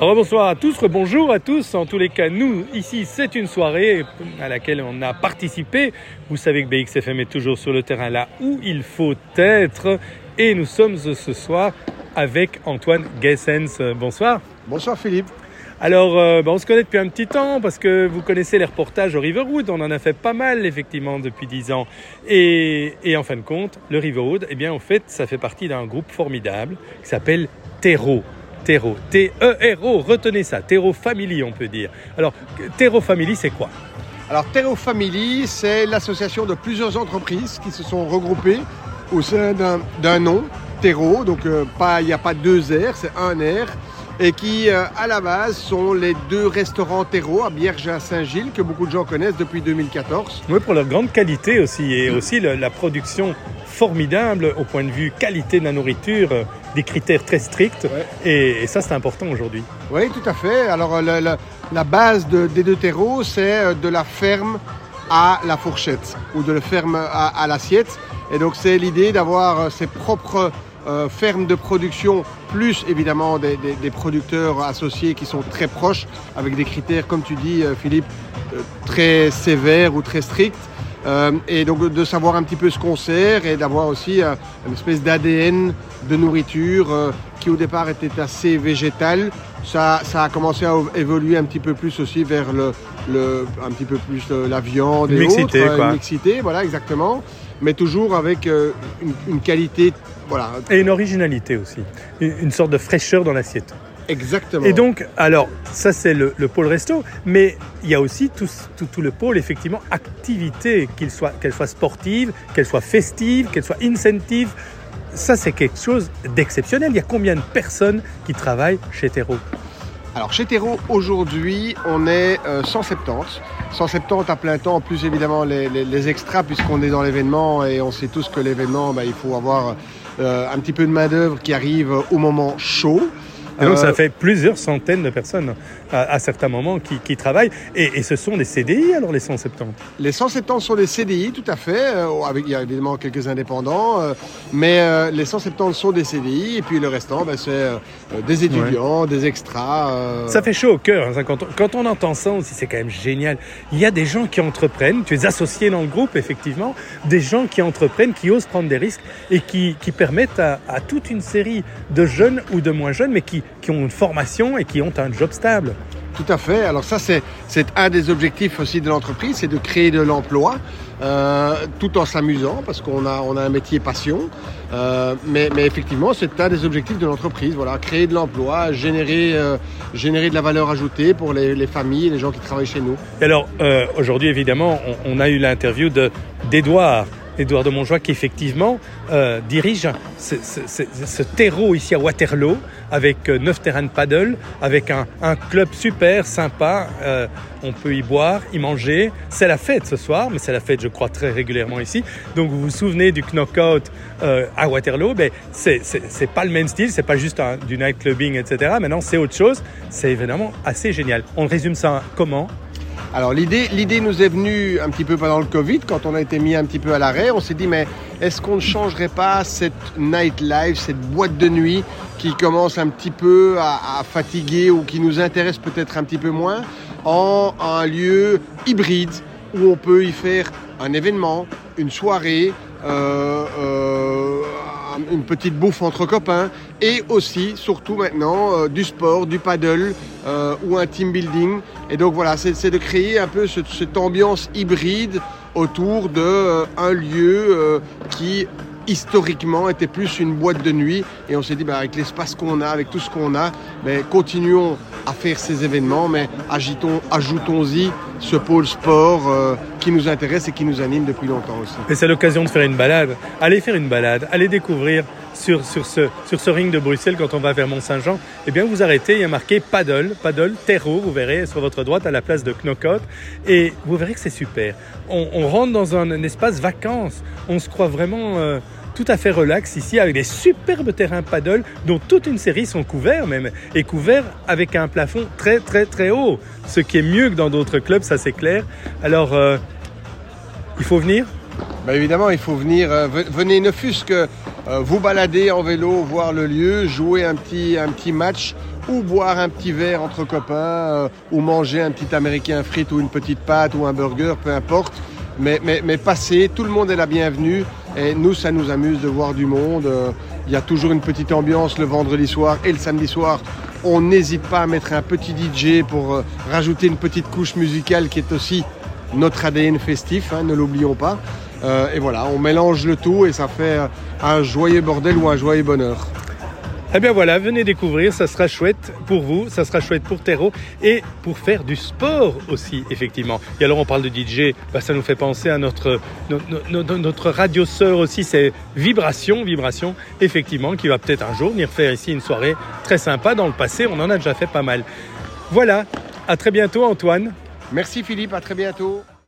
bonsoir à tous, bonjour à tous. En tous les cas, nous, ici, c'est une soirée à laquelle on a participé. Vous savez que BXFM est toujours sur le terrain là où il faut être. Et nous sommes ce soir avec Antoine Gessens. Bonsoir. Bonsoir Philippe. Alors, euh, ben, on se connaît depuis un petit temps parce que vous connaissez les reportages au Riverwood. On en a fait pas mal, effectivement, depuis dix ans. Et, en fin de compte, le Riverwood, eh bien, en fait, ça fait partie d'un groupe formidable qui s'appelle Terreau. Terreau, T-E-R-O, retenez ça, Terreau Family, on peut dire. Alors, Terreau Family, c'est quoi? Alors, Terreau Family, c'est l'association de plusieurs entreprises qui se sont regroupées au sein d'un nom, Terreau. Donc, euh, il n'y a pas deux R, c'est un R et qui, euh, à la base, sont les deux restaurants terreau à Bierge et à Saint-Gilles, que beaucoup de gens connaissent depuis 2014. Oui, pour leur grande qualité aussi, et aussi la production formidable au point de vue qualité de la nourriture, euh, des critères très stricts, et, ça c'est important aujourd'hui. Oui, tout à fait. Alors euh, la, base des deux terreaux, c'est de la ferme à la fourchette, ou de la ferme à l'assiette. Et donc c'est l'idée d'avoir ses propres euh, ferme de production, plus évidemment des, producteurs associés qui sont très proches, avec des critères, comme tu dis euh, Philippe, euh, très sévères ou très stricts. et donc de savoir un petit peu ce qu'on sert et d'avoir aussi une espèce d'ADN de nourriture qui au départ était assez végétal. Ça, ça, a commencé à évoluer un petit peu plus aussi vers le, le un petit peu plus la viande et mixité, autres, une mixité, voilà exactement, mais toujours avec une, une qualité et une originalité aussi, une, sorte de fraîcheur dans l'assiette. Exactement. Et donc, alors, ça c'est le, pôle resto, mais il y a aussi tout, tout, le pôle, effectivement, activité, qu'elle soit, qu'elle soit sportive, qu'elle soit festive, qu'elle soit incentive. Ça, c'est quelque chose d'exceptionnel. Il y a combien de personnes qui travaillent chez Terreau? Alors chez Terreau, aujourd'hui, on est 170. Euh, 170 à plein temps, plus évidemment les, extras, puisqu'on est dans l'événement et on sait tous que l'événement, bah, il faut avoir euh, un petit peu de main-d'œuvre qui arrive au moment chaud. Et donc, ça euh, fait plusieurs centaines de personnes à, certains moments qui, travaillent. Et, ce sont des CDI, alors, les 170 Les 170 sont des CDI, tout à fait. Euh, avec, il y a évidemment quelques indépendants. mais les 170 sont des CDI. Et puis le restant, ben, c'est des étudiants, des extras. Ça fait chaud au cœur. Hein, quand, on, quand, on, entend ça aussi, c'est quand même génial. Il y a des gens qui entreprennent. Tu es associé dans le groupe, effectivement. Des gens qui entreprennent, qui osent prendre des risques et qui, qui permettent à, à toute une série de jeunes ou de moins jeunes, mais qui qui ont une formation et qui ont un job stable. Tout à fait. Alors ça, c'est un des objectifs aussi de l'entreprise, c'est de créer de l'emploi euh, tout en s'amusant parce qu'on a, on a un métier passion. Euh, mais, mais, effectivement, c'est un des objectifs de l'entreprise. Voilà, créer de l'emploi, générer, euh, générer de la valeur ajoutée pour les, les, familles les gens qui travaillent chez nous. Et alors, aujourd'hui, évidemment, on, on, a eu l'interview d'Edouard Édouard de Montjoie, qui effectivement euh, dirige ce, terreau ici à Waterloo, avec euh, neuf terrains de paddle, avec un, club super sympa. Euh, on peut y boire, y manger. C'est la fête ce soir, mais c'est la fête, je crois, très régulièrement ici. Donc vous vous souvenez du knockout à Waterloo, mais c'est pas le même style, c'est pas juste du night clubbing, etc. Maintenant, c'est autre chose. C'est évidemment assez génial. On résume ça comment? Alors l'idée, l'idée nous est venue un petit peu pendant le Covid, quand on a été mis un petit peu à l'arrêt. On s'est dit, mais est-ce qu'on ne changerait pas cette nightlife, cette boîte de nuit qui commence un petit peu à, fatiguer ou qui nous intéresse peut-être un petit peu moins, en un lieu hybride où on peut y faire un événement, une soirée, euh, euh, une petite bouffe entre copains et aussi, surtout maintenant, euh, du sport, du paddle euh, ou un team building. Et donc voilà, c'est de créer un peu cette, ambiance hybride autour d'un euh, lieu qui historiquement était plus une boîte de nuit. Et on s'est dit, bah, avec l'espace qu'on a, avec tout ce qu'on a, mais continuons à faire ces événements, mais ajoutons-y ce pôle sport euh, qui nous intéresse et qui nous anime depuis longtemps aussi. Et c'est l'occasion de faire une balade. Allez faire une balade, allez découvrir sur, sur, ce, sur ce ring de Bruxelles quand on va vers Mont-Saint-Jean. Eh bien, vous arrêtez, il y a marqué paddle, paddle, terreau, vous verrez, sur votre droite à la place de Knockout. Et vous verrez que c'est super. On, rentre dans un, espace vacances. On se croit vraiment... Euh, tout à fait relax ici avec des superbes terrains paddle dont toute une série sont couverts même et couverts avec un plafond très très très haut, ce qui est mieux que dans d'autres clubs, ça c'est clair. Alors euh, il faut venir? Bah, évidemment, il faut venir. Euh, venez, ne fût-ce que euh, vous balader en vélo, voir le lieu, jouer un petit, un petit match ou boire un petit verre entre copains, ou manger un petit américain frite ou une petite pâte ou un burger, peu importe. Mais, mais, mais passer, tout le monde est la bienvenue. Et nous, ça nous amuse de voir du monde. Euh, Il y a toujours une petite ambiance le vendredi soir et le samedi soir. On n'hésite pas à mettre un petit DJ pour euh, rajouter une petite couche musicale qui est aussi notre ADN festif, hein, ne l'oublions pas. Euh, et voilà, on mélange le tout et ça fait un joyeux bordel ou un joyeux bonheur. Eh bien voilà, venez découvrir, ça sera chouette pour vous, ça sera chouette pour Terreau et pour faire du sport aussi, effectivement. Et alors on parle de DJ, bah, ça nous fait penser à notre, no- no- no- notre radio sœur aussi, c'est Vibration, Vibration, effectivement, qui va peut-être un jour venir faire ici une soirée très sympa. Dans le passé, on en a déjà fait pas mal. Voilà, à très bientôt Antoine. Merci Philippe, à très bientôt.